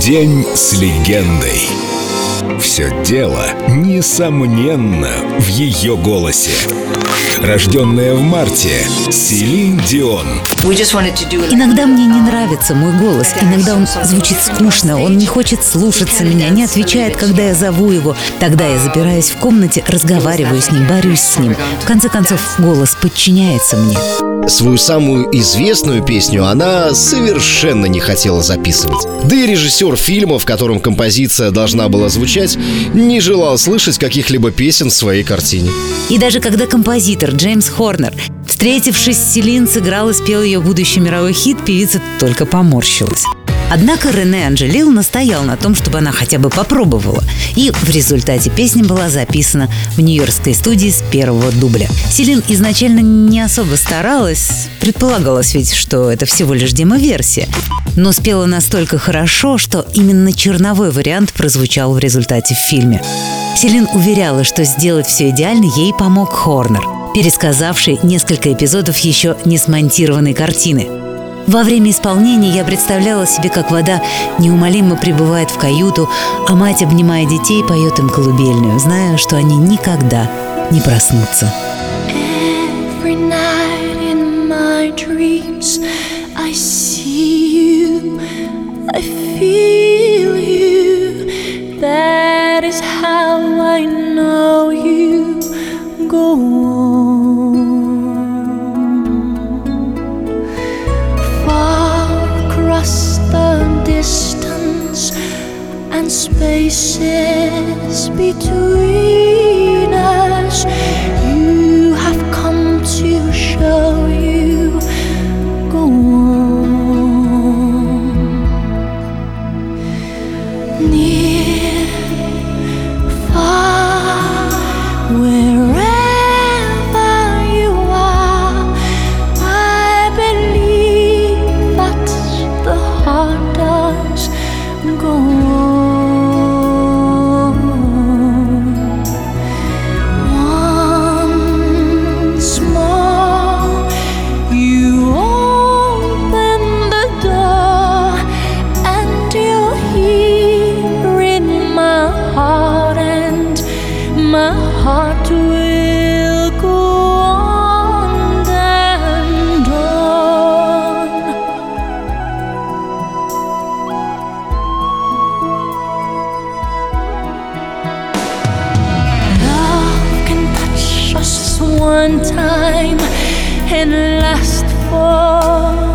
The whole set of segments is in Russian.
День с легендой. Все дело, несомненно, в ее голосе. Рожденная в марте, Селин Дион. Иногда мне не нравится мой голос, иногда он звучит скучно, он не хочет слушаться меня, не отвечает, когда я зову его. Тогда я запираюсь в комнате, разговариваю с ним, борюсь с ним. В конце концов, голос подчиняется мне. Свою самую известную песню она совершенно не хотела записывать. Да и режиссер фильма, в котором композиция должна была звучать, не желал слышать каких-либо песен в своей картине. И даже когда композитор Джеймс Хорнер, встретившись с Селин, сыграл и спел ее будущий мировой хит, певица только поморщилась. Однако Рене Анджелил настоял на том, чтобы она хотя бы попробовала. И в результате песня была записана в нью-йоркской студии с первого дубля. Селин изначально не особо старалась. Предполагалось ведь, что это всего лишь демо-версия. Но спела настолько хорошо, что именно черновой вариант прозвучал в результате в фильме. Селин уверяла, что сделать все идеально ей помог Хорнер, пересказавший несколько эпизодов еще не смонтированной картины – во время исполнения я представляла себе, как вода неумолимо прибывает в каюту, а мать, обнимая детей, поет им колыбельную, зная, что они никогда не проснутся. That is how I know you go on. Spaces between one time and last for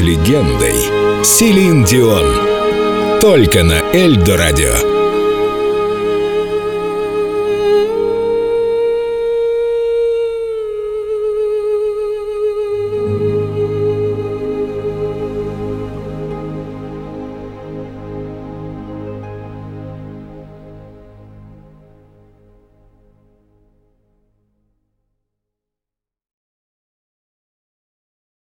легендой. Селин Дион. Только на Эльдо радио.